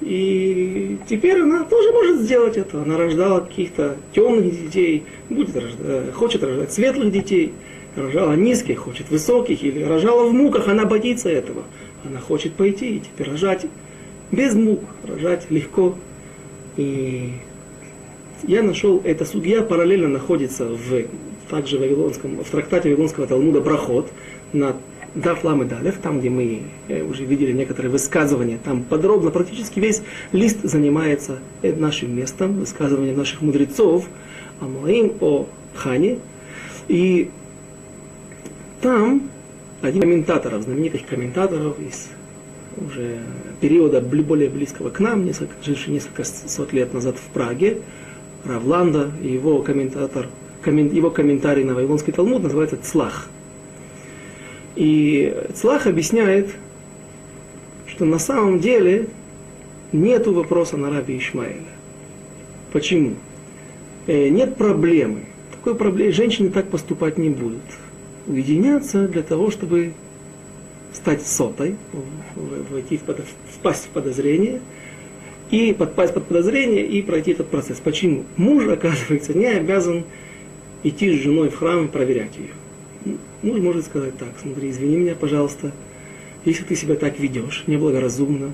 И теперь она тоже может сделать это. Она рождала каких-то темных детей, будет рождать, э, хочет рождать светлых детей, рожала низких, хочет высоких, или рожала в муках, она боится этого. Она хочет пойти и теперь рожать без мук, рожать легко. И я нашел, эта судья параллельно находится в также в, Вавилонском, в трактате Вавилонского Талмуда Проход на Даф Лам Далев, там, где мы э, уже видели некоторые высказывания, там подробно, практически весь лист занимается нашим местом, высказывания наших мудрецов, о Моим, о Хане. И там один комментаторов, знаменитых комментаторов из уже периода более близкого к нам, несколько, живший несколько сот лет назад в Праге, Равланда, его комментатор его комментарий на Вавилонский Талмуд называется Цлах. И Цлах объясняет, что на самом деле нет вопроса на раби Ишмаэля. Почему? Э, нет проблемы. Такой проблемы. Женщины так поступать не будут. Уединяться для того, чтобы стать сотой, войти в, впасть в подозрение, и подпасть под подозрение и пройти этот процесс. Почему? Муж, оказывается, не обязан идти с женой в храм и проверять ее. Муж может сказать так, смотри, извини меня, пожалуйста, если ты себя так ведешь, неблагоразумно,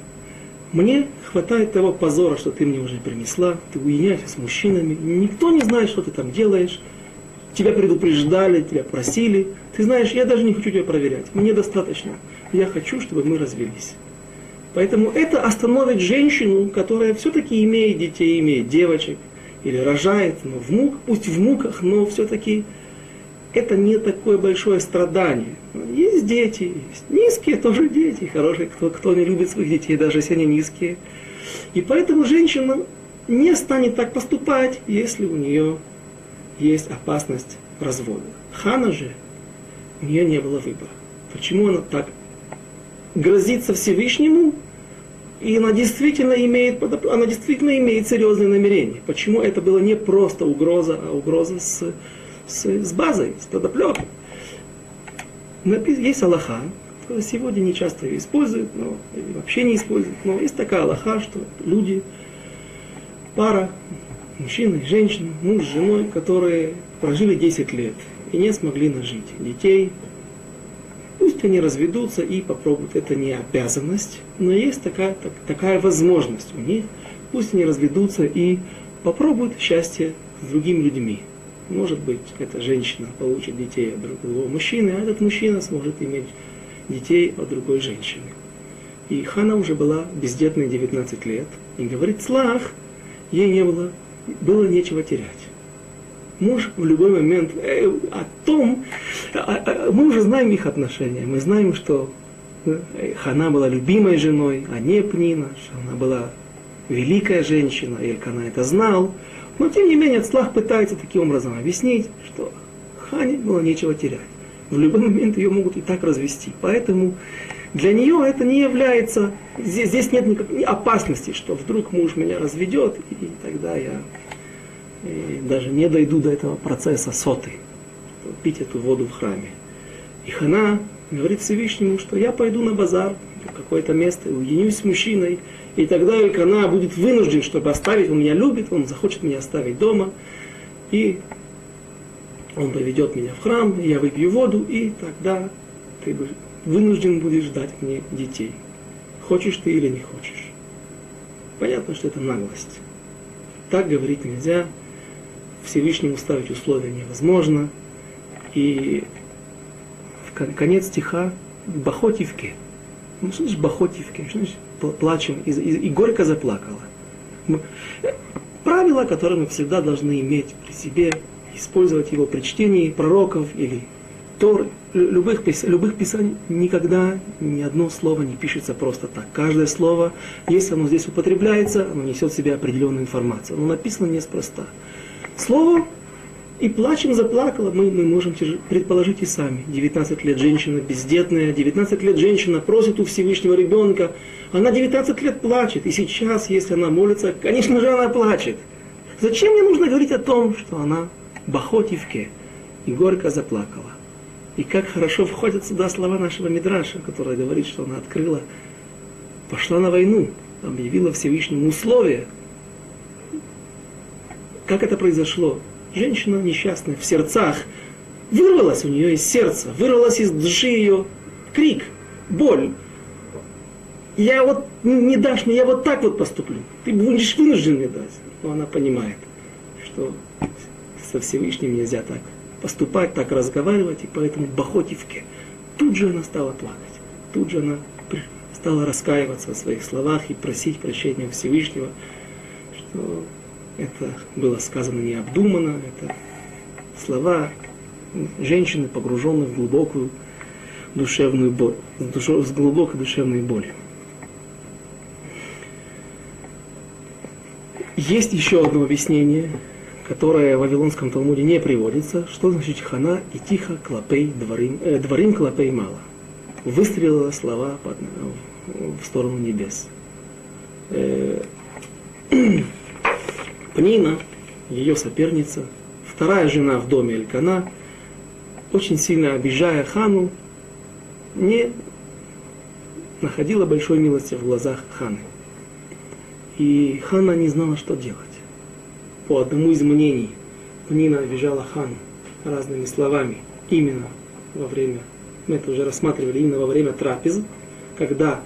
мне хватает того позора, что ты мне уже принесла, ты уединяешься с мужчинами, никто не знает, что ты там делаешь, тебя предупреждали, тебя просили, ты знаешь, я даже не хочу тебя проверять, мне достаточно, я хочу, чтобы мы развелись. Поэтому это остановит женщину, которая все-таки имеет детей, имеет девочек, или рожает, но в мук, пусть в муках, но все-таки это не такое большое страдание. Есть дети, есть низкие тоже дети, хорошие, кто, кто не любит своих детей, даже если они низкие. И поэтому женщина не станет так поступать, если у нее есть опасность развода. Хана же, у нее не было выбора. Почему она так грозится Всевышнему, и она действительно имеет, она действительно имеет серьезные намерения. Почему это было не просто угроза, а угроза с, с, с базой, с подоплекой. Есть Аллаха, сегодня не часто ее используют, но вообще не используют. Но есть такая Аллаха, что люди, пара, мужчина и женщина, муж с женой, которые прожили 10 лет и не смогли нажить детей, Пусть они разведутся и попробуют. Это не обязанность, но есть такая, так, такая возможность у них. Пусть они разведутся и попробуют счастье с другими людьми. Может быть, эта женщина получит детей от другого мужчины, а этот мужчина сможет иметь детей от другой женщины. И Хана уже была бездетной 19 лет. И говорит, слах, ей не было, было нечего терять муж в любой момент э, о том, а, а, мы уже знаем их отношения, мы знаем, что э, Хана была любимой женой, а не Пнина, что она была великая женщина, Элькана это знал, Но тем не менее Ацлах пытается таким образом объяснить, что Хане было нечего терять. В любой момент ее могут и так развести. Поэтому для нее это не является, здесь, здесь нет никакой опасности, что вдруг муж меня разведет, и тогда я и даже не дойду до этого процесса соты, пить эту воду в храме. И Хана говорит Всевышнему, что я пойду на базар, в какое-то место, уединюсь с мужчиной, и тогда Элькана будет вынужден, чтобы оставить, он меня любит, он захочет меня оставить дома, и он поведет меня в храм, я выпью воду, и тогда ты вынужден будешь ждать мне детей. Хочешь ты или не хочешь. Понятно, что это наглость. Так говорить нельзя, Всевышнему ставить условия невозможно. И в конец стиха Бахотивке. Ну, что значит Бахотивке? Плачем? И, и, и горько заплакала. Правило, которое мы всегда должны иметь при себе, использовать его при чтении пророков или Тор, любых, любых писаний никогда ни одно слово не пишется просто так. Каждое слово, если оно здесь употребляется, оно несет в себе определенную информацию. Оно написано неспроста. Слово и плачем заплакала, мы, мы можем предположить и сами. 19 лет женщина бездетная, 19 лет женщина просит у Всевышнего ребенка, она 19 лет плачет, и сейчас, если она молится, конечно же она плачет. Зачем мне нужно говорить о том, что она бахотивке и горько заплакала? И как хорошо входят сюда слова нашего Мидраша, который говорит, что она открыла, пошла на войну, объявила Всевышнему условия. Как это произошло? Женщина несчастная в сердцах, вырвалась у нее из сердца, вырвалась из души ее крик, боль. Я вот не дашь мне, я вот так вот поступлю. Ты будешь вынужден мне дать. Но она понимает, что со Всевышним нельзя так поступать, так разговаривать, и поэтому Бахотивке тут же она стала плакать. Тут же она стала раскаиваться в своих словах и просить прощения Всевышнего, что это было сказано необдуманно, это слова женщины, погруженной в глубокую душевную боль, с глубокой душевной болью. Есть еще одно объяснение, которое в Вавилонском Талмуде не приводится, что значит хана и тихо клапей дворим, э, дворим клапей мало. Выстрелила слова под, в сторону небес. Э, Пнина, ее соперница, вторая жена в доме Элькана, очень сильно обижая хану, не находила большой милости в глазах ханы. И хана не знала, что делать. По одному из мнений, Пнина обижала хану разными словами, именно во время, мы это уже рассматривали, именно во время трапез, когда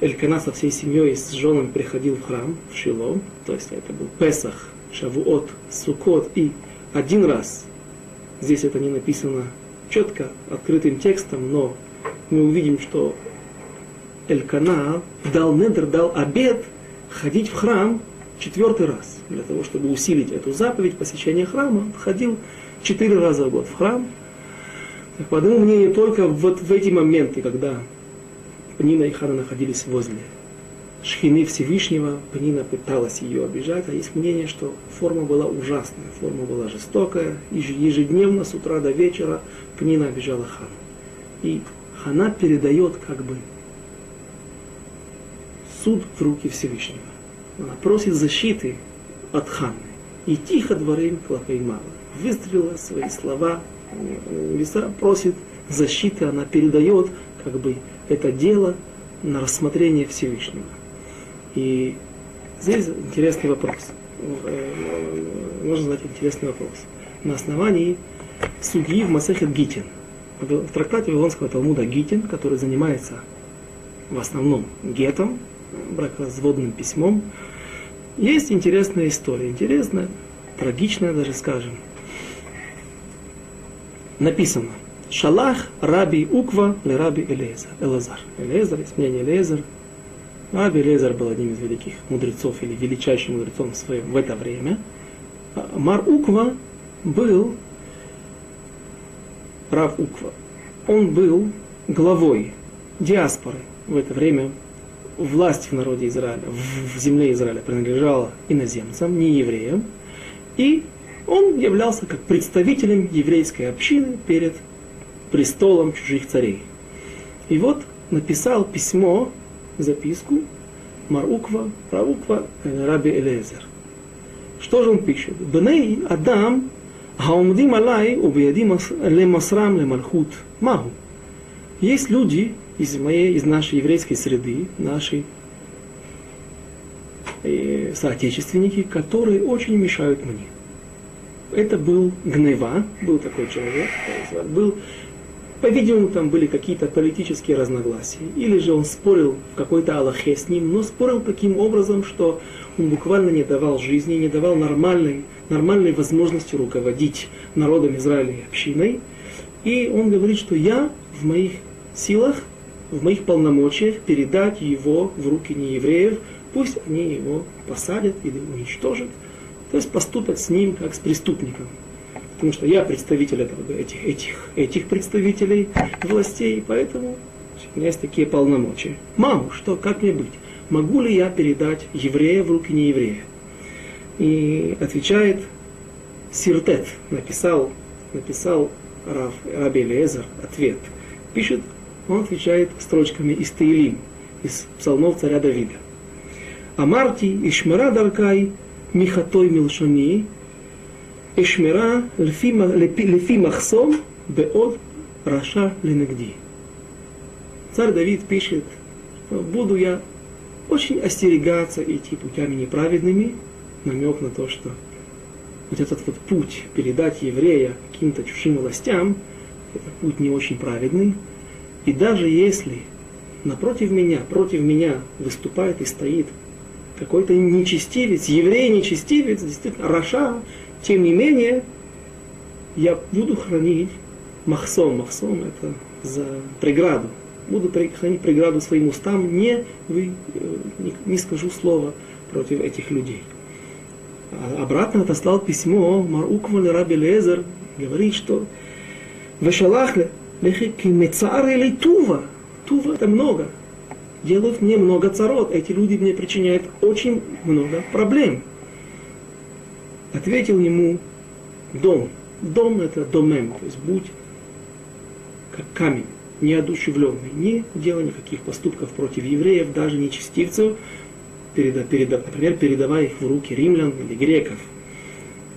Элькана со всей семьей с женами приходил в храм, в Шило, то есть это был Песах, Шавуот, Сукот, и один раз, здесь это не написано четко, открытым текстом, но мы увидим, что Элькана дал недр, дал обед ходить в храм четвертый раз, для того, чтобы усилить эту заповедь посещения храма, ходил четыре раза в год в храм. Так, по одному мнению, только вот в эти моменты, когда Пнина и Хана находились возле Шхины Всевышнего, Пнина пыталась ее обижать, а есть мнение, что форма была ужасная, форма была жестокая, ежедневно с утра до вечера Пнина обижала Хану. И Хана передает как бы суд в руки Всевышнего. Она просит защиты от Ханы. И тихо дворим клапей мало. Выстрелила свои слова, Виса просит защиты, она передает как бы это дело на рассмотрение Всевышнего. И здесь интересный вопрос. Э, можно задать интересный вопрос. На основании судьи в Масехет Гитин, в трактате Вавилонского Талмуда Гитин, который занимается в основном гетом, бракоразводным письмом, есть интересная история. Интересная, трагичная даже, скажем. Написано – Шалах Раби Уква ле Раби Элезар. Элазар. Элезар, есть мнение Элезар. Раби Элезар был одним из великих мудрецов или величайшим мудрецом в, в это время. А Мар Уква был Рав Уква. Он был главой диаспоры в это время. Власть в народе Израиля, в земле Израиля принадлежала иноземцам, не евреям. И он являлся как представителем еврейской общины перед престолом чужих царей. И вот написал письмо, записку Маруква, Прауква, э, Раби Элезер. Что же он пишет? Бней Адам Хаумдим Алай Убиядим Лемасрам Лемальхут Маху. Есть люди из моей, из нашей еврейской среды, нашей э, соотечественники, которые очень мешают мне. Это был Гнева, был такой человек, был по-видимому, там были какие-то политические разногласия. Или же он спорил в какой-то Аллахе с ним, но спорил таким образом, что он буквально не давал жизни, не давал нормальной, нормальной возможности руководить народом Израиля и общиной. И он говорит, что я в моих силах, в моих полномочиях передать его в руки неевреев, пусть они его посадят или уничтожат, то есть поступят с ним как с преступником потому что я представитель этого, этих, этих, этих представителей властей, поэтому у меня есть такие полномочия. Маму, что, как мне быть? Могу ли я передать еврея в руки нееврея? И отвечает Сиртет, написал, написал Рав, Раби Лезер ответ. Пишет, он отвечает строчками из Таилим, из псалмов царя Давида. Амарти Ишмара Даркай Михатой Эшмира лефи махсом беод раша ленегди. Царь Давид пишет, буду я очень остерегаться идти путями неправедными, намек на то, что вот этот вот путь передать еврея каким-то чужим властям, это путь не очень праведный. И даже если напротив меня, против меня выступает и стоит какой-то нечестивец, еврей нечестивец, действительно, Раша, тем не менее, я буду хранить махсом. Махсом это за преграду. Буду хранить преграду своим устам, не, вы, э, не, не скажу слова против этих людей. А обратно отослал письмо Марукваль Раби Лезер, говорит, что Вешалахле, лехи мецар или тува. Тува это много. Делают мне много царот. Эти люди мне причиняют очень много проблем ответил ему дом. Дом это домем, то есть будь как камень, неодушевленный, не делай никаких поступков против евреев, даже нечестивцев, переда, переда, например, передавая их в руки римлян или греков.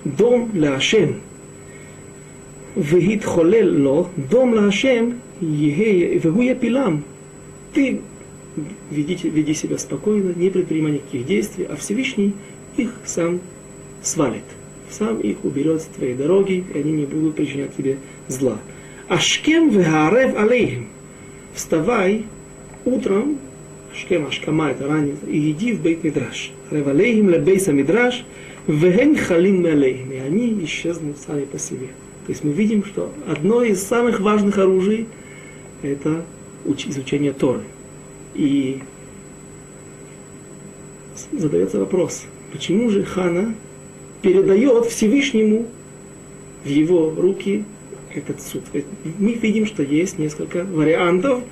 Дом ля Ашем, вегит холел ло, дом ля Ашем, вегу пилам. Ты веди, веди себя спокойно, не предпринимай никаких действий, а Всевышний их сам свалит. Сам их уберет с твоей дороги, и они не будут причинять тебе зла. Ашкем вегарев алейхим. Вставай утром, Ашкем, Ашкама, это ранее, и иди в Бейт Мидраш. Рев алейхим лебейса Мидраш, веген халин алейхим. И они исчезнут сами по себе. То есть мы видим, что одно из самых важных оружий – это изучение Торы. И задается вопрос, почему же Хана передает Всевышнему в его руки этот суд. Мы видим, что есть несколько вариантов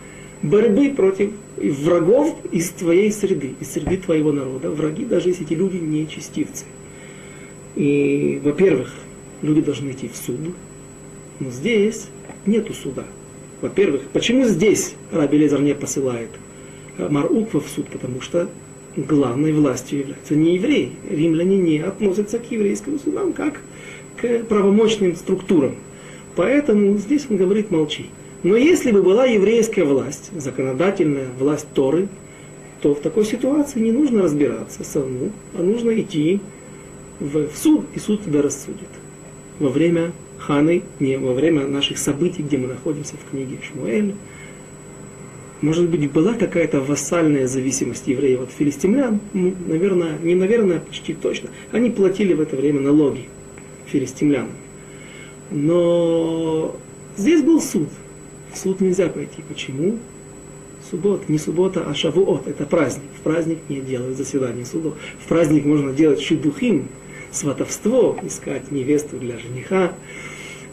борьбы против врагов из твоей среды, из среды твоего народа. Враги, даже если эти люди не честивцы. И, во-первых, люди должны идти в суд, но здесь нету суда. Во-первых, почему здесь Раби Лезер не посылает Маруква в суд? Потому что главной властью является не еврей. Римляне не относятся к еврейским судам как к правомочным структурам. Поэтому здесь он говорит молчи. Но если бы была еврейская власть, законодательная власть Торы, то в такой ситуации не нужно разбираться самому, а нужно идти в суд, и суд тебя рассудит. Во время Ханы, не во время наших событий, где мы находимся в книге Шмуэль, может быть, была какая-то вассальная зависимость евреев от филистимлян? Ну, наверное, не наверное, почти точно. Они платили в это время налоги филистимлянам. Но здесь был суд. В суд нельзя пойти. Почему? Суббота, не суббота, а шавуот, это праздник. В праздник не делают заседание судов. В праздник можно делать шидухим, сватовство, искать невесту для жениха.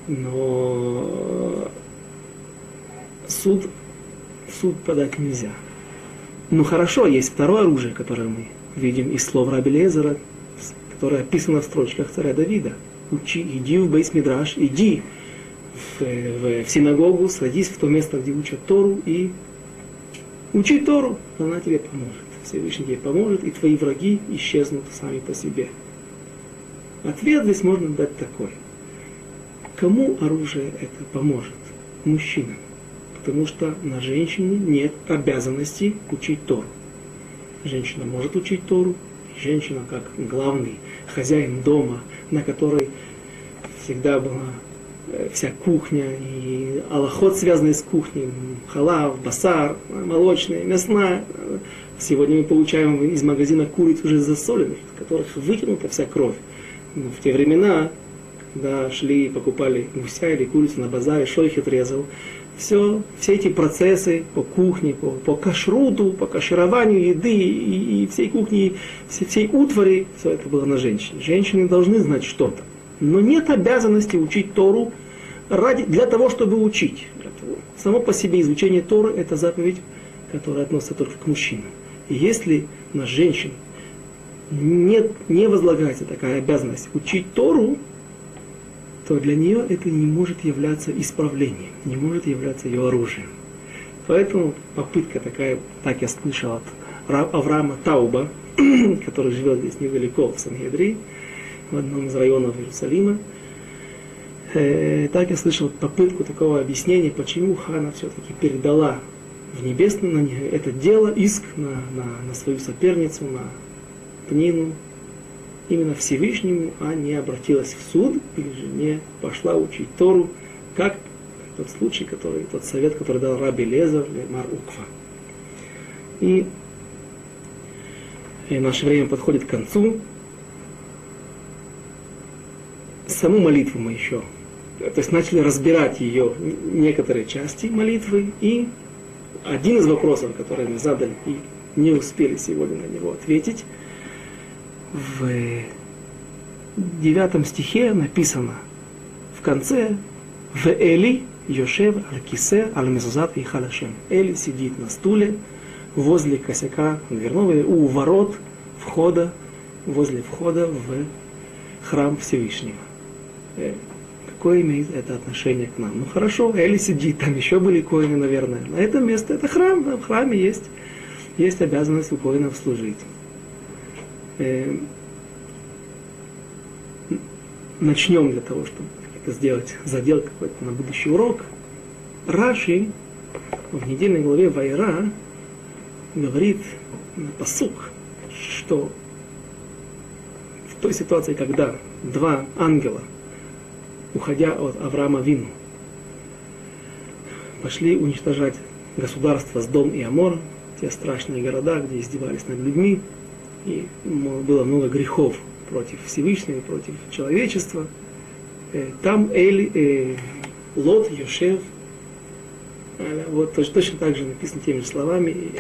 Но суд суд подать нельзя. Ну хорошо, есть второе оружие, которое мы видим из слов Раби Лезера, которая описана в строчках царя Давида. Учи, иди в Бейсмидраш, иди в, в, в синагогу, садись в то место, где учат Тору, и учи Тору, она тебе поможет. Всевышний тебе поможет, и твои враги исчезнут сами по себе. Ответ здесь можно дать такой. Кому оружие это поможет? Мужчинам. Потому что на женщине нет обязанности учить Тору. Женщина может учить Тору, женщина как главный хозяин дома, на которой всегда была э, вся кухня и аллоход, связанный с кухней, халав, басар, молочная, мясная. Сегодня мы получаем из магазина куриц уже засоленных, в которых вытянута вся кровь. Но в те времена, когда шли и покупали гуся или курицу на базаре, шойхет резал, все, все эти процессы по кухне, по, по кашруту, по кашированию еды и, и всей кухни, всей, всей утвари, все это было на женщине. Женщины должны знать что-то. Но нет обязанности учить Тору ради, для того, чтобы учить. Само по себе изучение Торы – это заповедь, которая относится только к мужчинам. И если на женщин нет, не возлагается такая обязанность учить Тору, то для нее это не может являться исправлением, не может являться ее оружием. Поэтому попытка такая, так я слышал от Авраама Тауба, который живет здесь недалеко, в Сангедрии, в одном из районов Иерусалима, э, так я слышал попытку такого объяснения, почему Хана все-таки передала в небесное на это дело, иск на, на, на свою соперницу, на Пнину, именно Всевышнему, а не обратилась в суд или же не пошла учить Тору, как тот случай, который, тот совет, который дал Раби Лезер Мар Уква. И, и наше время подходит к концу. Саму молитву мы еще, то есть начали разбирать ее некоторые части молитвы, и один из вопросов, которые мы задали и не успели сегодня на него ответить, в девятом стихе написано в конце в Эли Йошев Аль-Кисе и Халашем. Эли сидит на стуле возле косяка дверного, у ворот входа, возле входа в храм Всевышнего. Э, какое имеет это отношение к нам? Ну хорошо, Эли сидит, там еще были коины, наверное. На это место, это храм, в храме есть, есть обязанность у коинов служить э, начнем для того, чтобы это сделать задел какой-то на будущий урок, Раши в недельной главе Вайра говорит на посук, что в той ситуации, когда два ангела, уходя от Авраама Вину, пошли уничтожать государство с Дом и Амор, те страшные города, где издевались над людьми, и было много грехов против Всевышнего, против человечества. Э, там Эли, э, Лот, Йошев, вот точно так же написано теми же словами.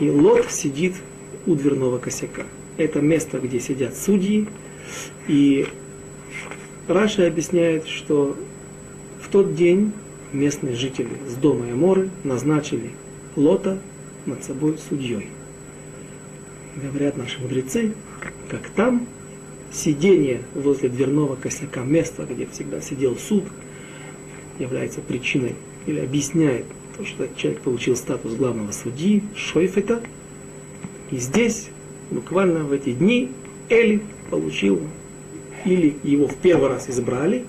И Лот сидит у дверного косяка. Это место, где сидят судьи. И Раша объясняет, что в тот день местные жители с дома Аморы назначили Лота над собой судьей говорят наши мудрецы, как там сидение возле дверного косяка, места, где всегда сидел суд, является причиной или объясняет то, что человек получил статус главного судьи, шойфета. И здесь, буквально в эти дни, Эли получил, или его в первый раз избрали,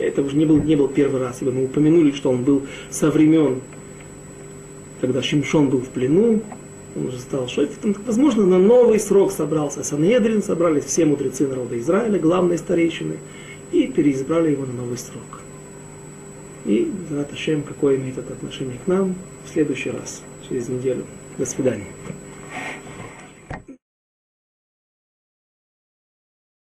это уже не был, не был первый раз, ибо мы упомянули, что он был со времен, когда Шимшон был в плену, он уже стал шофетом, возможно, на новый срок собрался Санедрин, собрались все мудрецы народа Израиля, главные старейшины, и переизбрали его на новый срок. И Раташем, какое имеет это отношение к нам, в следующий раз, через неделю. До свидания.